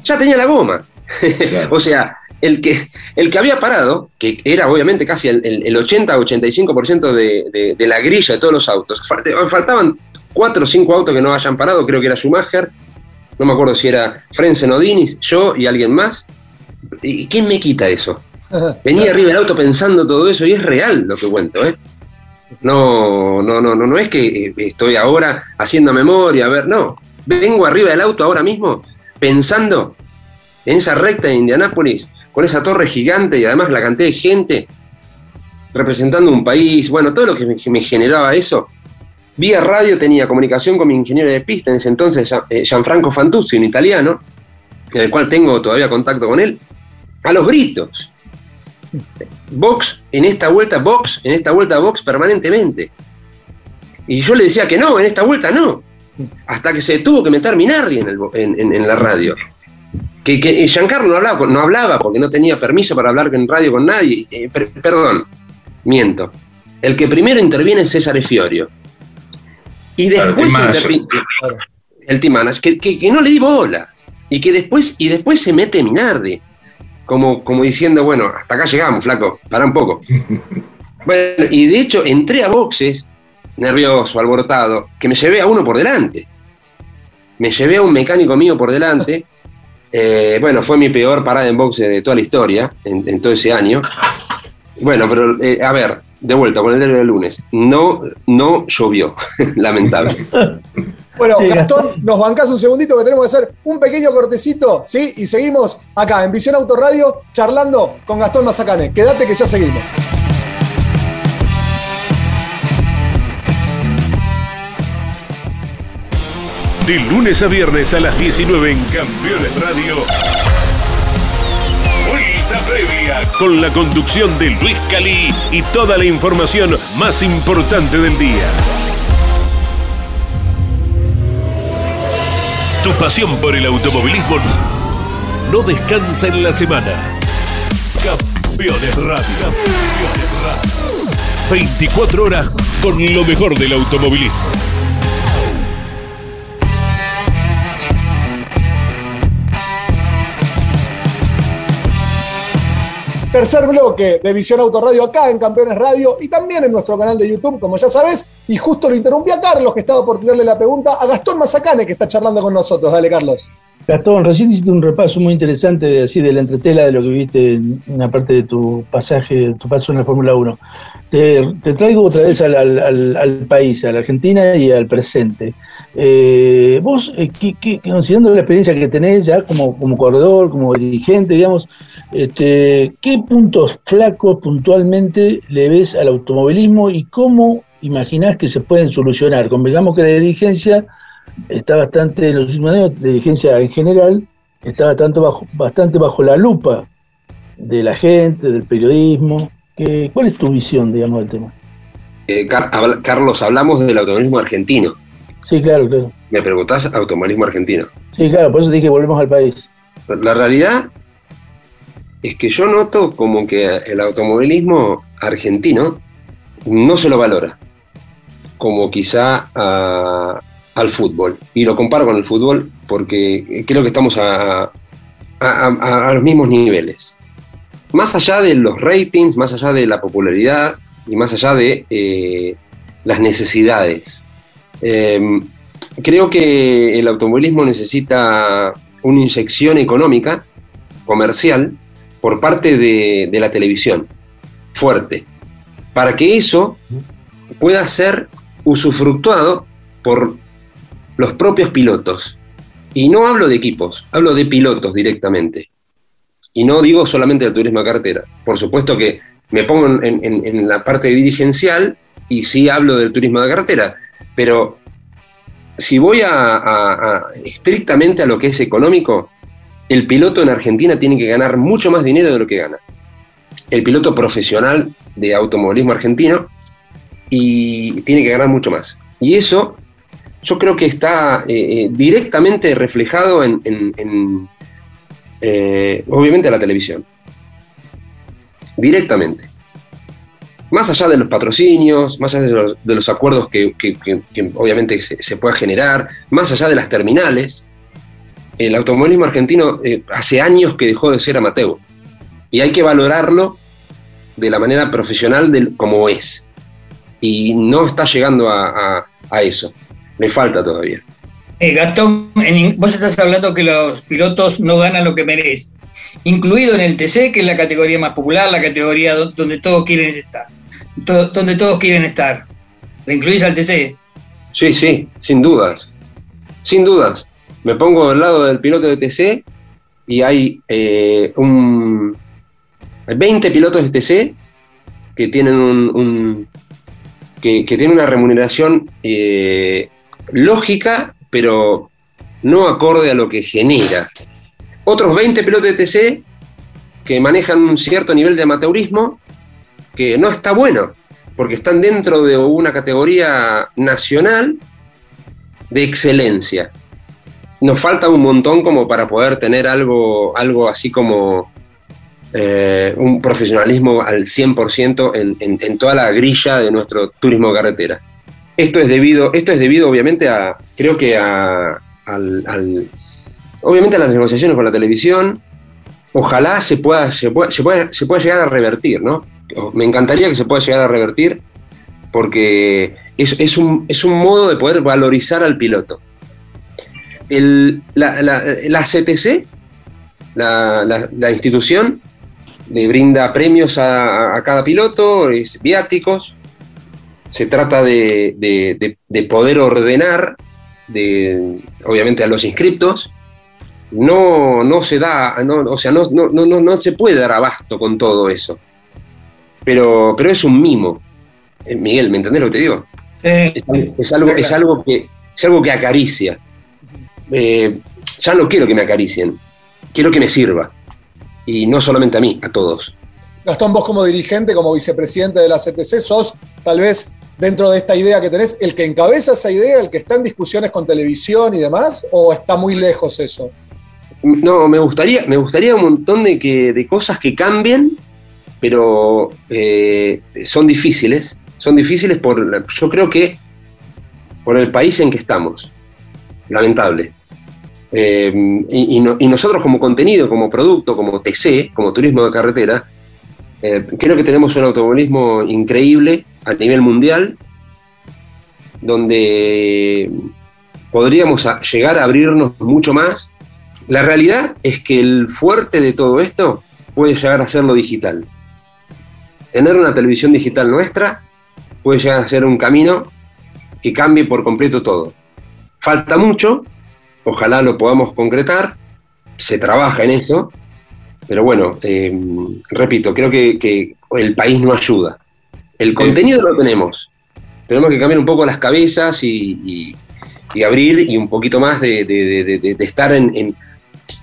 ya tenía la goma. o sea, el que, el que había parado, que era obviamente casi el, 80-85% de, de, la grilla de todos los autos, faltaban cuatro o cinco autos que no hayan parado, creo que era Schumacher, no me acuerdo si era Frenzen o yo y alguien más. ¿Y quién me quita eso? Venía arriba del auto pensando todo eso y es real lo que cuento, ¿eh? No, no, no, no, no es que eh, estoy ahora haciendo memoria, a ver, no. Vengo arriba del auto ahora mismo pensando en esa recta de Indianápolis, con esa torre gigante y además la cantidad de gente representando un país, bueno, todo lo que me generaba eso, Vía radio tenía comunicación con mi ingeniero de pista, en ese entonces eh, Gianfranco Fantuzzi, un italiano, en el cual tengo todavía contacto con él, a los gritos. Box en esta vuelta, box, en esta vuelta, box permanentemente. Y yo le decía que no, en esta vuelta no. Hasta que se tuvo que meter Minardi en, en, la radio. Que, que, Giancarlo no hablaba, no hablaba porque no tenía permiso para hablar en radio con nadie. Eh, perdón, miento. El que primero interviene es César Fiorio y después el team manager, que, no le di bola. Y que después, y después se mete Minardi. Como, como diciendo, bueno, hasta acá llegamos, flaco, para un poco. Bueno, y de hecho entré a boxes, nervioso, alborotado, que me llevé a uno por delante. Me llevé a un mecánico mío por delante. Eh, bueno, fue mi peor parada en boxe de toda la historia, en, todo ese año. Bueno, pero eh, a ver, de vuelta con el del lunes. No, no llovió, lamentable. Bueno, Gastón, nos bancás un segundito que tenemos que hacer un pequeño cortecito, ¿sí? Y seguimos acá en Visión Autoradio charlando con Gastón Mazacane. Quédate que ya seguimos. De lunes a viernes a las 19 en Campeones Radio. Vuelta previa con la conducción de Luis Cali y toda la información más importante del día. Tu pasión por el automovilismo no descansa en la semana. Campeones Radio. Campeones Radio. 24 horas con lo mejor del automovilismo. Tercer bloque de Visión Autoradio acá en Campeones Radio y también en nuestro canal de YouTube, como ya sabes. Y justo lo interrumpí a Carlos, que estaba por tirarle la pregunta a Gastón Mazacane, que está charlando con nosotros. Dale, Carlos. Gastón, recién hiciste un repaso muy interesante de, así de la entretela de lo que viste en una parte de tu pasaje, tu paso en la Fórmula 1. Te, traigo otra vez al, país, a la Argentina y al presente. Eh, vos, eh, considerando la experiencia que tenés ya como, como corredor, como dirigente, digamos, este, ¿Qué puntos flacos puntualmente le ves al automovilismo y cómo imaginás que se pueden solucionar? Convengamos que la dirigencia está bastante, en los últimos años, la dirigencia en general, está bastante bajo, bastante bajo la lupa de la gente, del periodismo. ¿Cuál es tu visión, digamos, del tema? Eh, Carlos, hablamos del automovilismo argentino. Sí, claro, claro. Me preguntás automovilismo argentino. Sí, claro, por eso dije volvemos al país. La realidad es que yo noto como que el automovilismo argentino no se lo valora, como quizá al fútbol. Y lo comparo con el fútbol porque creo que estamos a, los mismos niveles. Más allá de los ratings, más allá de la popularidad y más allá de eh, las necesidades. Em, creo que el automovilismo necesita una inyección económica, comercial, por parte de, la televisión, fuerte, para que eso pueda ser usufructuado por los propios pilotos. Y no hablo de equipos, hablo de pilotos directamente. Y no digo solamente del turismo a cartera. Por supuesto que me pongo en, la parte dirigencial y sí hablo del turismo de cartera, pero si voy a, estrictamente a lo que es económico, el piloto en Argentina tiene que ganar mucho más dinero de lo que gana. El piloto profesional de automovilismo argentino y tiene que ganar mucho más. Y eso yo creo que está eh, eh, directamente reflejado en, eh, obviamente, la televisión. Directamente. Más allá de los patrocinios, más allá de los, acuerdos que, obviamente se, se pueda generar, más allá de las terminales, el automovilismo argentino eh, hace años que dejó de ser amateur y hay que valorarlo de la manera profesional del, como es. Y no está llegando a, eso. Le falta todavía. Eh, Gastón, vos estás hablando que los pilotos no ganan lo que merecen, incluido en el TC, que es la categoría más popular, la categoría donde todos quieren estar. Donde todos quieren estar. ¿Le incluís al TC? Sí, sí, sin dudas. Sin dudas me pongo al lado del piloto de TC y hay eh, un, 20 pilotos de TC que tienen un, que, tienen una remuneración eh, lógica, pero no acorde a lo que genera. Otros 20 pilotos de TC que manejan un cierto nivel de amateurismo que no está bueno, porque están dentro de una categoría nacional de excelencia nos falta un montón como para poder tener algo, algo así como eh, un profesionalismo al 100% en, en, toda la grilla de nuestro turismo carretera. Esto es debido, esto es debido obviamente a, creo que a, al, obviamente a las negociaciones con la televisión, ojalá se pueda, se pueda, se pueda, se pueda llegar a revertir, ¿no? Me encantaría que se pueda llegar a revertir porque es, un, es un modo de poder valorizar al piloto. La, la, CTC, la, institución, le brinda premios a, cada piloto, es, viáticos. Se trata de, de, de, poder ordenar, de, obviamente, a los inscriptos. No, no se da, no, o sea, no, no, no, no se puede dar abasto con todo eso. Pero, pero es un mimo. Eh, Miguel, ¿me entendés lo que te digo? es, algo, es, algo que, es algo que acaricia. Eh, ya no quiero que me acaricien, quiero que me sirva. Y no solamente a mí, a todos. Gastón, vos como dirigente, como vicepresidente de la CTC, sos tal vez dentro de esta idea que tenés, el que encabeza esa idea, el que está en discusiones con televisión y demás, o está muy lejos eso? No, me gustaría, me gustaría un montón de, que, de cosas que cambien, pero eh, son difíciles. Son difíciles por, yo creo que por el país en que estamos. Lamentable. Eh, y, nosotros como contenido, como producto, como TC, como turismo de carretera, eh, creo que tenemos un automovilismo increíble a nivel mundial, donde podríamos llegar a abrirnos mucho más. La realidad es que el fuerte de todo esto puede llegar a ser lo digital. Tener una televisión digital nuestra puede llegar a ser un camino que cambie por completo todo. Falta mucho, ojalá lo podamos concretar, se trabaja en eso, pero bueno, eh, repito, creo que, el país no ayuda. El contenido lo tenemos, tenemos que cambiar un poco las cabezas y, abrir y un poquito más de, estar en,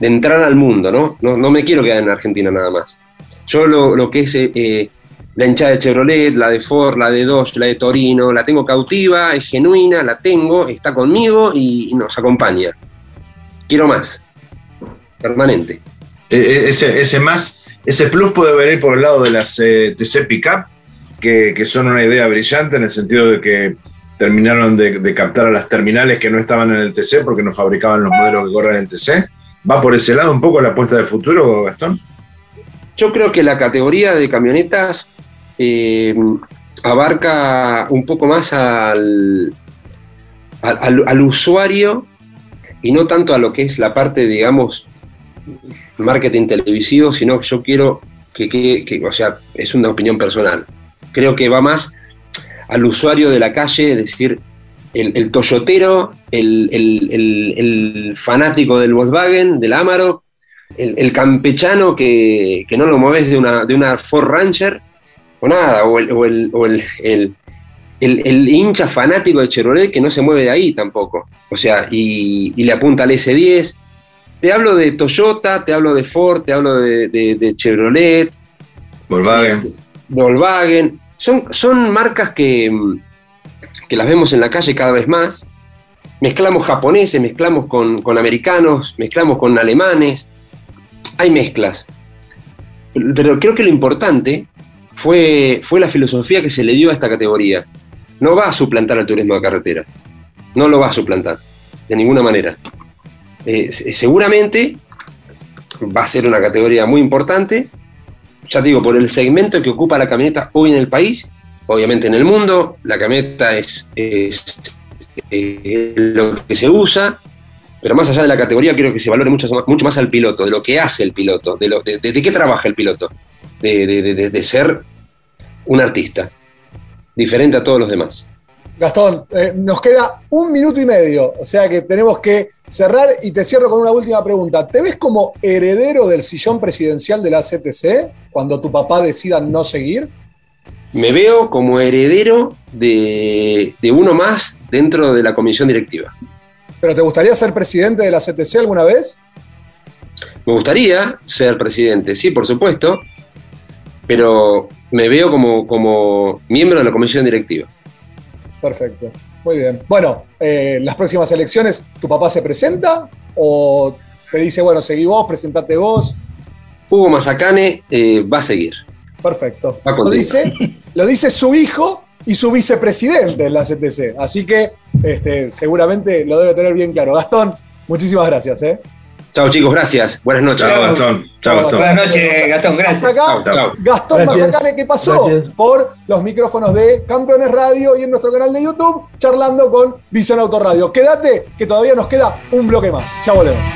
de entrar al mundo, ¿no? ¿no? me quiero quedar en Argentina nada más. Yo lo, que es eh, la hinchada de Chevrolet, la de Ford, la de Dodge, la de Torino, la tengo cautiva, es genuina, la tengo, está conmigo y, nos acompaña. Quiero más, permanente. E, e, ese, ese más, ese plus puede venir por el lado de las eh, TC Pickup, que, que, son una idea brillante en el sentido de que terminaron de, de, captar a las terminales que no estaban en el TC porque no fabricaban los modelos que corren en el TC. ¿Va por ese lado un poco la apuesta de futuro, Gastón? Yo creo que la categoría de camionetas eh, abarca un poco más al, al, usuario y no tanto a lo que es la parte, digamos, marketing televisivo, sino que yo quiero que, o sea, es una opinión personal. Creo que va más al usuario de la calle, es decir, el, toyotero, el, el, fanático del Volkswagen, del Amaro, el, campechano que, no lo mueves de una, de una Ford Rancher o nada, o el, el, hincha fanático de Chevrolet que no se mueve de ahí tampoco. O sea, y, le apunta al S10. Te hablo de Toyota, te hablo de Ford, te hablo de, Chevrolet. Volkswagen. Volkswagen. Son, son marcas que, que las vemos en la calle cada vez más. Mezclamos japoneses, mezclamos con, con americanos, mezclamos con alemanes. Hay mezclas. Pero creo que lo importante fue, fue la filosofía que se le dio a esta categoría. No va a suplantar al turismo de carretera. No lo va a suplantar, de ninguna manera. Eh, seguramente va a ser una categoría muy importante, ya te digo, por el segmento que ocupa la camioneta hoy en el país, obviamente en el mundo, la camioneta es, lo que se usa, pero más allá de la categoría, creo que se valore mucho, mucho más al piloto, de lo que hace el piloto, de, lo, de qué trabaja el piloto de, ser un artista, diferente a todos los demás. Gastón, eh, nos queda un minuto y medio, o sea que tenemos que cerrar y te cierro con una última pregunta. ¿Te ves como heredero del sillón presidencial de la CTC cuando tu papá decida no seguir? Me veo como heredero de, de uno más dentro de la comisión directiva. ¿Pero te gustaría ser presidente de la CTC alguna vez? Me gustaría ser presidente, sí, por supuesto pero me veo como, como miembro de la comisión directiva. Perfecto, muy bien. Bueno, eh, las próximas elecciones, ¿tu papá se presenta o te dice, bueno, seguí vos, presentate vos? Hugo Mazacane eh, va a seguir. Perfecto. lo, dice, lo dice su hijo y su vicepresidente en la CTC. Así que este, seguramente lo debe tener bien claro. Gastón, muchísimas gracias. ¿eh? Chao chicos, gracias. Buenas noches. Chao, Gastón. Chao, Gastón. Buenas noches, Gastón, gracias. Hasta acá, Chao, chao. Gastón Gracias. Mazacane, que pasó Gracias. por los micrófonos de Campeones Radio y en nuestro canal de YouTube, charlando con Visión Autoradio. Quédate, que todavía nos queda un bloque más. Ya volvemos.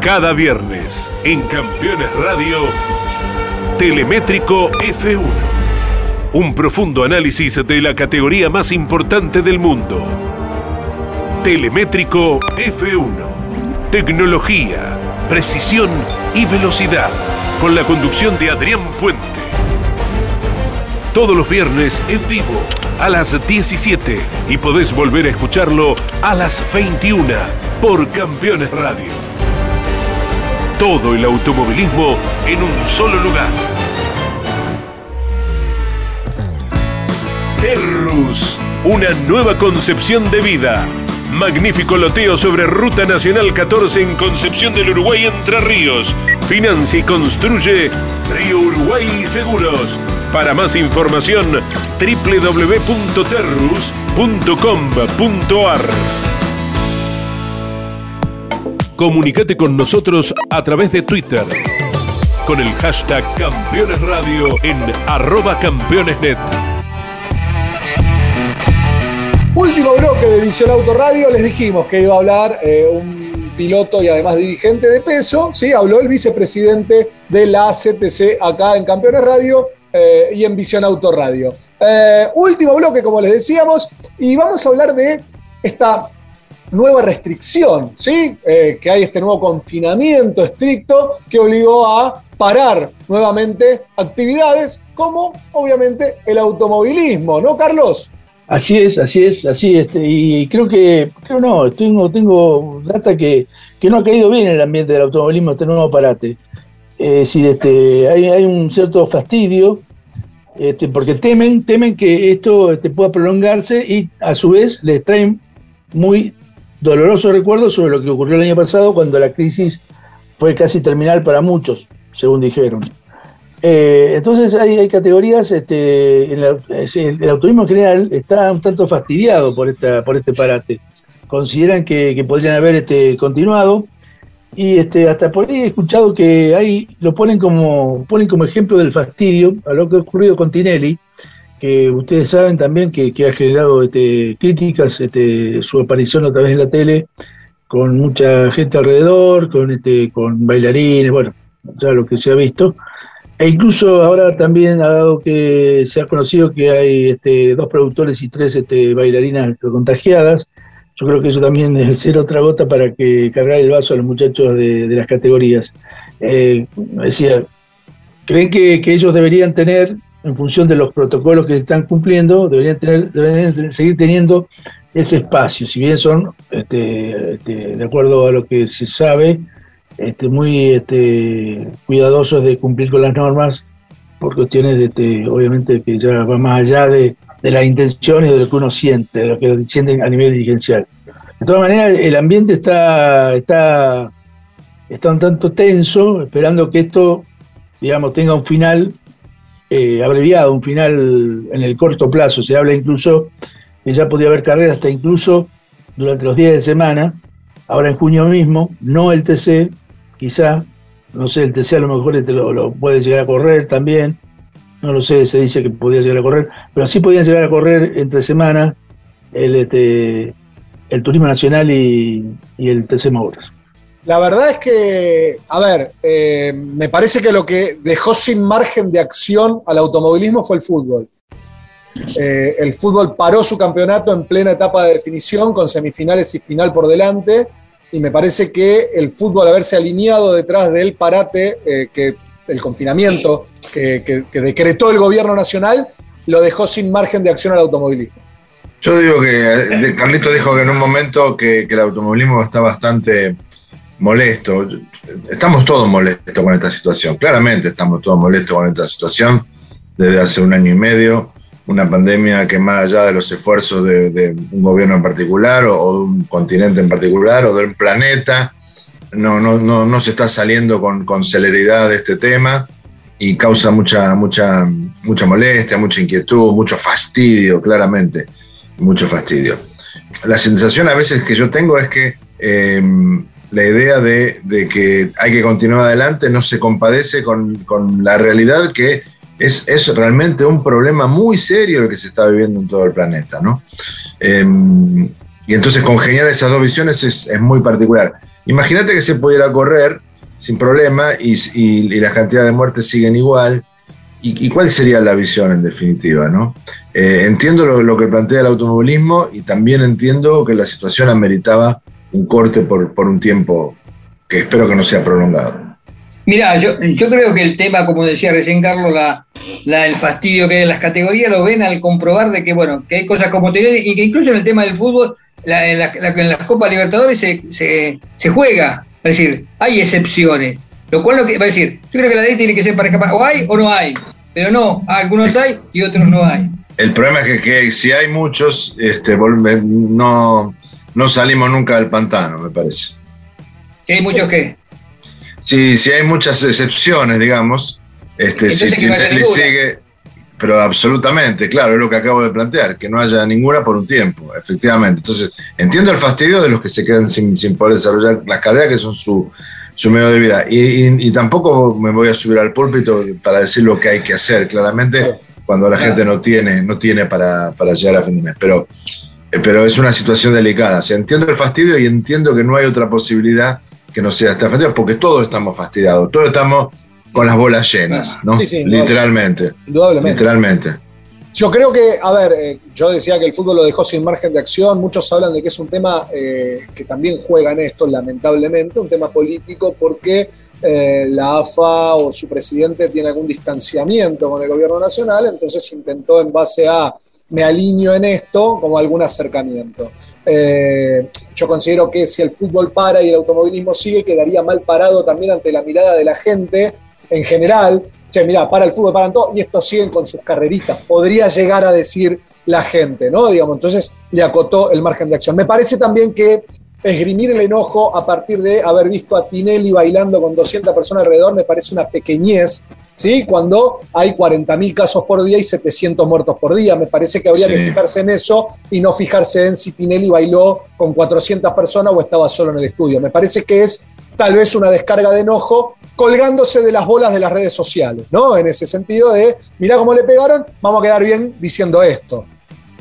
Cada viernes en Campeones Radio, Telemétrico F1. Un profundo análisis de la categoría más importante del mundo. Telemétrico F1. Tecnología, precisión y velocidad. Con la conducción de Adrián Puente. Todos los viernes en vivo a las 17 y podés volver a escucarlo a las 21 por Campeones Radio. Todo el automovilismo en un solo lugar. Terrus, una nueva concepción de vida. Magnífico loteo sobre Ruta Nacional 14 en Concepción del Uruguay Entre Ríos. Financia y construye Río Uruguay Seguros. Para más información, www.terrus.com.ar. Comunicate con nosotros a través de Twitter con el hashtag Campeones Radio en arroba campeonesnet. Último bloque de Visión Auto Radio, les dijimos que iba a hablar eh, un piloto y además dirigente de peso, ¿sí? habló el vicepresidente de la CTC acá en Campeones Radio eh, y en Visión Auto Radio. Eh, último bloque, como les decíamos, y vamos a hablar de esta nueva restricción, ¿sí? Que hay este nuevo confinamiento estricto que obligó a parar nuevamente actividades como obviamente el automovilismo, ¿no, Carlos? Así es, así es, así este, y creo que, creo no, tengo, tengo data que, que no ha caído bien en el ambiente del automovilismo este nuevo parate. Es decir, este, hay, hay un cierto fastidio, este, porque temen, temen que esto este, pueda prolongarse y a su vez les traen muy dolorosos recuerdos sobre lo que ocurrió el año pasado cuando la crisis fue casi terminal para muchos, según dijeron. Eh, entonces hay, hay categorías, este, en la- el, automovilismo en general está un tanto fastidiado por, esta, por este parate. Consideran que, podrían haber este, continuado y este, hasta por ahí he escuchado que hay, lo ponen como, ponen como ejemplo del fastidio a lo que ha ocurrido con Tinelli, que ustedes saben también que, que ha generado este, críticas este, su aparición otra vez en la tele con mucha gente alrededor, con, este, con bailarines, bueno, ya lo que se ha visto. E incluso ahora también ha dado que se ha conocido que hay este, dos productores y tres este, bailarinas contagiadas. Yo creo que eso también debe ser otra gota para que cargar el vaso a los muchachos de, las categorías. Eh, decía, creen que, que ellos deberían tener, en función de los protocolos que están cumpliendo, deberían, tener, deberían seguir teniendo ese espacio, si bien son, este, de acuerdo a lo que se sabe, este, muy este, cuidadosos de cumplir con las normas por cuestiones de, este, obviamente que ya va más allá de, las intenciones de lo que uno siente, de lo que sienten a nivel dirigencial. De todas maneras, el ambiente está, está, está un tanto tenso, esperando que esto, digamos, tenga un final eh, abreviado, un final en el corto plazo. Se habla incluso que ya podía haber carreras hasta incluso durante los días de semana, ahora en junio mismo, no el TC, quizá, no sé, el TC a lo mejor este lo, lo puede llegar a correr también, no lo sé, se dice que podía llegar a correr, pero sí podían llegar a correr entre semana el, este, el Turismo Nacional y, y el TC Mouras. La verdad es que, a ver, eh, me parece que lo que dejó sin margen de acción al automovilismo fue el fútbol. Eh, el fútbol paró su campeonato en plena etapa de definición, con semifinales y final por delante, y me parece que el fútbol haberse alineado detrás del parate, eh, que el confinamiento que, que- decretó el gobierno nacional, lo dejó sin margen de acción al automovilismo. Yo digo que Carlito dijo que en un momento que el automovilismo está bastante molesto. Estamos todos molestos con esta situación. Claramente estamos todos molestos con esta situación desde hace un año y medio. Una pandemia que más allá de los esfuerzos de, de un gobierno en particular o, o de un continente en particular o del planeta, no, no, no, no se está saliendo con, con celeridad de este tema y causa mucha, mucha mucha molestia, mucha inquietud, mucho fastidio, claramente, mucho fastidio. La sensación a veces que yo tengo es que em, la idea de, que hay que continuar adelante no se compadece con, la realidad que es, es, realmente un problema muy serio el que se está viviendo en todo el planeta, ¿no? Em, y entonces congeniar esas dos visiones es, es muy particular. Imagínate que se pudiera correr sin problema y, y, las cantidades de muertes siguen igual. ¿Y, cuál sería la visión en definitiva? ¿no? Eh, entiendo lo, que plantea el automovilismo y también entiendo que la situación ameritaba un corte por, por un tiempo que espero que no sea prolongado. Mira, yo, yo creo que el tema, como decía recién Carlos, la, la, el fastidio que hay en las categorías lo ven al comprobar de que, bueno, que hay cosas como tener y que incluso en el tema del fútbol, la, en, la, en las Copas Libertadores se, se, se juega es decir, hay excepciones. Lo cual lo que va a decir, yo creo que la ley tiene que ser para escapar. O hay o no hay. Pero no, algunos hay y otros no hay. El problema es que, si hay muchos, este, no, no salimos nunca del pantano, me parece. ¿Si hay muchos qué? Si, si hay muchas excepciones, digamos, este, si sigue, pero absolutamente, claro, es lo que acabo de plantear, que no haya ninguna por un tiempo, efectivamente. Entonces, entiendo el fastidio de los que se quedan sin, poder desarrollar las carreras, que son su, medio de vida. Y, tampoco me voy a subir al púlpito para decir lo que hay que hacer, claramente, cuando la gente no tiene, no tiene para, llegar a fin de mes. Pero, eh, pero es una situación delicada. O sea, entiendo el fastidio y entiendo que no hay otra posibilidad que no sea este fastidio, porque todos estamos fastidiados, todos estamos con las bolas llenas, ¿no? Sí, sí, literalmente. Indudablemente. Literalmente. Yo creo que, a ver, eh, yo decía que el fútbol lo dejó sin margen de acción, muchos hablan de que es un tema eh, que también juega en esto, lamentablemente, un tema político, porque eh, la AFA o su presidente tiene algún distanciamiento con el gobierno nacional, entonces intentó en base a me alineo en esto como algún acercamiento. Yo considero que si el fútbol para y el automovilismo sigue, quedaría mal parado también ante la mirada de la gente en general, che, mira, para el fútbol, paran todo, y estos siguen con sus carreritas. Podría llegar a decir la gente, ¿no? Digamos, entonces le acotó el margen de acción. Me parece también que esgrimir el enojo a partir de haber visto a Tinelli bailando con 200 personas alrededor me parece una pequeñez, ¿sí? Cuando hay 40.000 casos por día y 700 muertos por día. Me parece que habría que fijarse en eso y no fijarse en si Tinelli bailó con 400 personas o estaba solo en el estudio. Me parece que es tal vez una descarga de enojo colgándose de las bolas de las redes sociales, ¿no? En ese sentido de, mirá cómo le pegaron, vamos a quedar bien diciendo esto.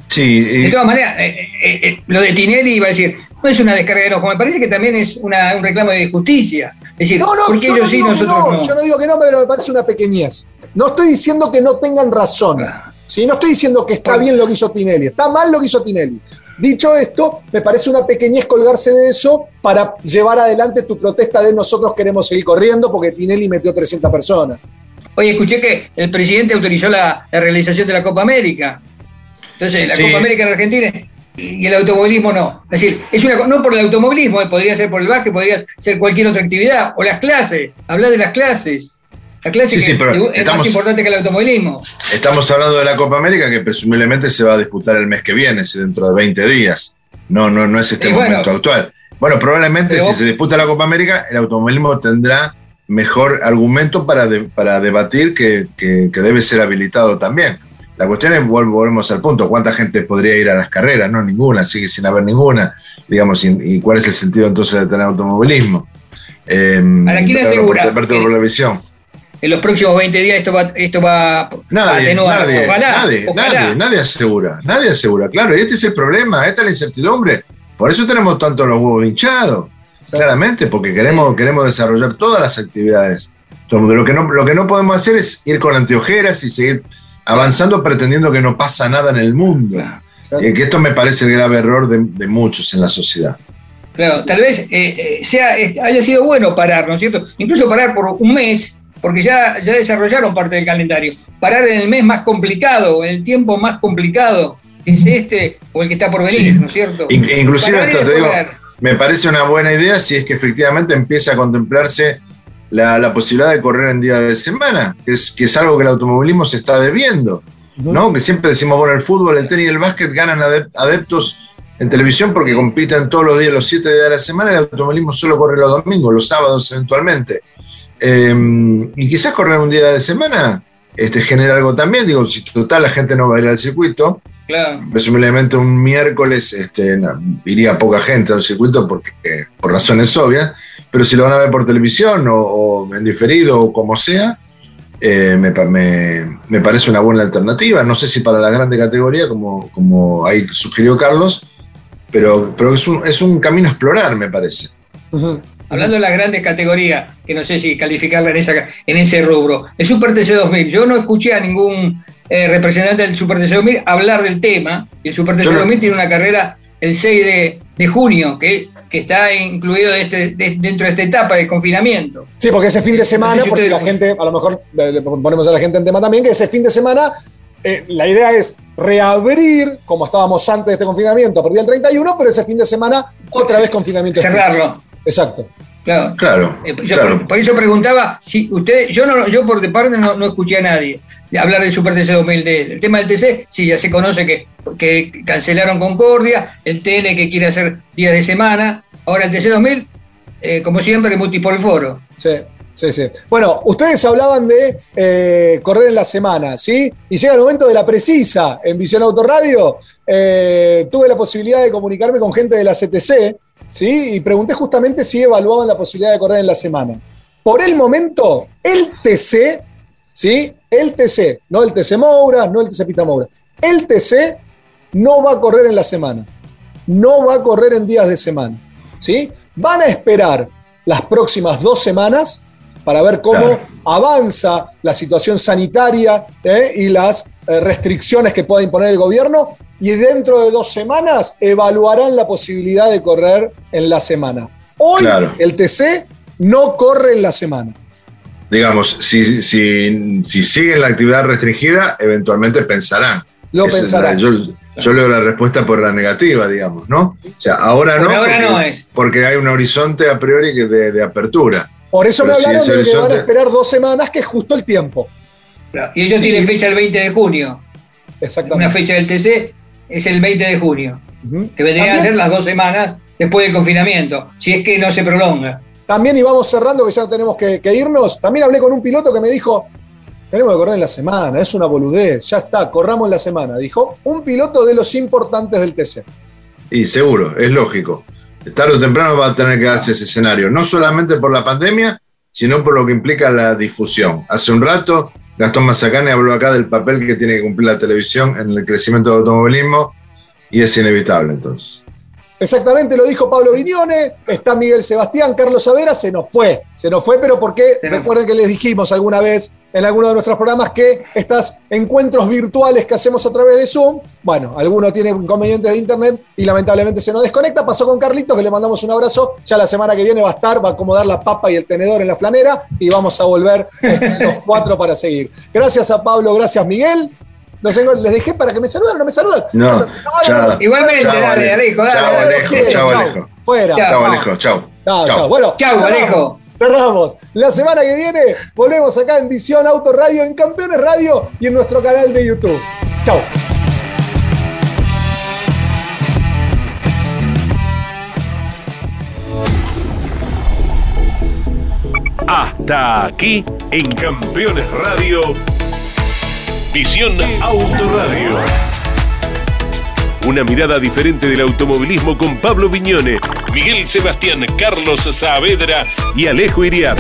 Sí. De todas maneras, eh, eh, eh, lo de Tinelli iba a decir, no es una descarga de enojo, me parece que también es un reclamo de justicia. Es decir, no, no, ¿por qué ellos sí, nosotros no, Yo no digo que no, pero me parece una pequeñez. No estoy diciendo que no tengan razón. Ah. ¿sí? No estoy diciendo que está bien lo que hizo Tinelli, está mal lo que hizo Tinelli. Dicho esto, me parece una pequeñez colgarse de eso para llevar adelante tu protesta de nosotros queremos seguir corriendo porque Tinelli metió 300 personas. Oye, escuché que el presidente autorizó la, realización de la Copa América. Entonces, la Copa América en Argentina y el automovilismo no. Es decir, es una, no por el automovilismo, eh, podría ser por el básquet, podría ser cualquier otra actividad. O las clases, hablar de las clases. La clase es más importante que el automovilismo. Estamos hablando de la Copa América que presumiblemente se va a disputar el mes que viene, dentro de 20 días. No, no, no es este momento actual. Bueno, probablemente si se disputa la Copa América, el automovilismo tendrá mejor argumento para, para debatir que, debe ser habilitado también. La cuestión es, volvemos al punto, ¿cuánta gente podría ir a las carreras? No, ninguna, sigue sin haber ninguna, digamos, y, cuál es el sentido entonces de tener automovilismo. Eh, ¿Para quién asegura? por la visión en los próximos 20 días esto va, esto va a atenuar. Nadie, nadie, nadie, nadie asegura, nadie asegura, claro, y este es el problema, esta es la incertidumbre. Por eso tenemos tanto los huevos hinchados, claramente, porque queremos, queremos desarrollar todas las actividades. Lo que, no, lo que no podemos hacer es ir con anteojeras y seguir avanzando pretendiendo que no pasa nada en el mundo. Eh, que esto me parece el grave error de, muchos en la sociedad. Claro, tal vez eh, eh, sea, haya sido bueno parar, ¿no es cierto? Incluso parar por un mes porque ya, ya desarrollaron parte del calendario. Parar en el mes más complicado, en el tiempo más complicado, es este o el que está por venir, ¿no es cierto? inclusive hasta te digo, me parece una buena idea si es que efectivamente empieza a contemplarse la, posibilidad de correr en día de semana, que es, que es algo que el automovilismo se está debiendo, ¿no? Que siempre decimos, bueno, el fútbol, el tenis y el básquet ganan adeptos en televisión porque compiten todos los días, los siete días de la semana, el automovilismo solo corre los domingos, los sábados eventualmente. Em, y quizás correr un día de semana este, genera algo también. Digo, si total la gente no va a ir al circuito, presumiblemente un miércoles este, iría poca gente al circuito porque, por razones obvias, pero si lo van a ver por televisión o, en diferido o como sea, eh, me, me, parece una buena alternativa. No sé si para la grande categoría, como, como ahí sugirió Carlos, pero, pero es, un, es un camino a explorar, me parece. Hablando de las grandes categorías, que no sé si calificarla en, esa, en ese rubro, el Super TC 2000, yo no escuché a ningún eh, representante del Super TC 2000 hablar del tema, y el Super TC 2000 tiene una carrera el 6 de, junio, que, que está incluido este, dentro de esta etapa de confinamiento. Sí, porque ese fin de semana, por si la gente, a lo mejor le ponemos a la gente en tema también, que ese fin de semana eh, la idea es reabrir, como estábamos antes de este confinamiento, a partir del 31, pero ese fin de semana otra vez confinamiento. Cerrarlo. Exacto. Claro. Claro, eh, Por, eso preguntaba si usted, yo no, yo por de parte no, escuché a nadie hablar del Super TC 2000. El tema del TC, sí, ya se conoce que, que cancelaron Concordia, el TN que quiere hacer días de semana, ahora el TC 2000, eh, como siempre, multipol foro. Sí. Sí, sí. Bueno, ustedes hablaban de eh, correr en la semana, ¿sí? Y llega el momento de la precisa en Visión Autoradio. Eh, tuve la posibilidad de comunicarme con gente de la CTC, ¿sí? Y pregunté justamente si evaluaban la posibilidad de correr en la semana. Por el momento, el TC, ¿sí? El TC, no el TC Moura, no el TC Pita Moura. El TC no va a correr en la semana. No va a correr en días de semana, ¿sí? Van a esperar las próximas dos semanas para ver cómo avanza la situación sanitaria ¿eh? y las eh, restricciones que pueda imponer el gobierno y dentro de dos semanas evaluarán la posibilidad de correr en la semana. Hoy el TC no corre en la semana. Digamos, si, si, si siguen la actividad restringida, eventualmente pensarán. Lo pensarán. yo, leo la respuesta por la negativa, digamos, ¿no? O sea, ahora no, ahora porque, no es. porque hay un horizonte a priori de, de apertura. Por eso me hablaron de que van a esperar dos semanas, que es justo el tiempo. Y ellos tienen fecha el 20 de junio. Exactamente. Una fecha del TC es el 20 de junio, que vendrían a ser las dos semanas después del confinamiento, si es que no se prolonga. También, y vamos cerrando, que ya tenemos que, irnos, también hablé con un piloto que me dijo, tenemos que correr en la semana, es una boludez, ya está, corramos en la semana. Dijo, un piloto de los importantes del TC. Y seguro, es lógico tarde o temprano va a tener que darse ese escenario, no solamente por la pandemia, sino por lo que implica la difusión. Hace un rato, Gastón Mazacane habló acá del papel que tiene que cumplir la televisión en el crecimiento del automovilismo y es inevitable entonces. Exactamente, lo dijo Pablo Viñone, está Miguel Sebastián, Carlos Savera, se nos fue, se nos fue, pero porque recuerden que les dijimos alguna vez en alguno de nuestros programas que estos encuentros virtuales que hacemos a través de Zoom, bueno, alguno tiene inconvenientes de internet y lamentablemente se nos desconecta. Pasó con Carlitos, que le mandamos un abrazo. Ya la semana que viene va a estar, va a acomodar la papa y el tenedor en la flanera y vamos a volver los cuatro para seguir. Gracias a Pablo, gracias Miguel. Les dejé para que me saludan, no me saludan. No, Igualmente, dale, Alejo, dale. Chao, Alejo, chao, Alejo. Fuera. Chao, Alejo, chao. Chao, chao. Bueno, chao, Alejo. Cerramos. La semana que viene volvemos acá en Visión Auto Radio, en Campeones Radio y en nuestro canal de YouTube. Chao. Hasta aquí en Campeones Radio, Visión Auto Radio. Una mirada diferente del automovilismo con Pablo Viñone, Miguel Sebastián, Carlos Saavedra y Alejo Iriart.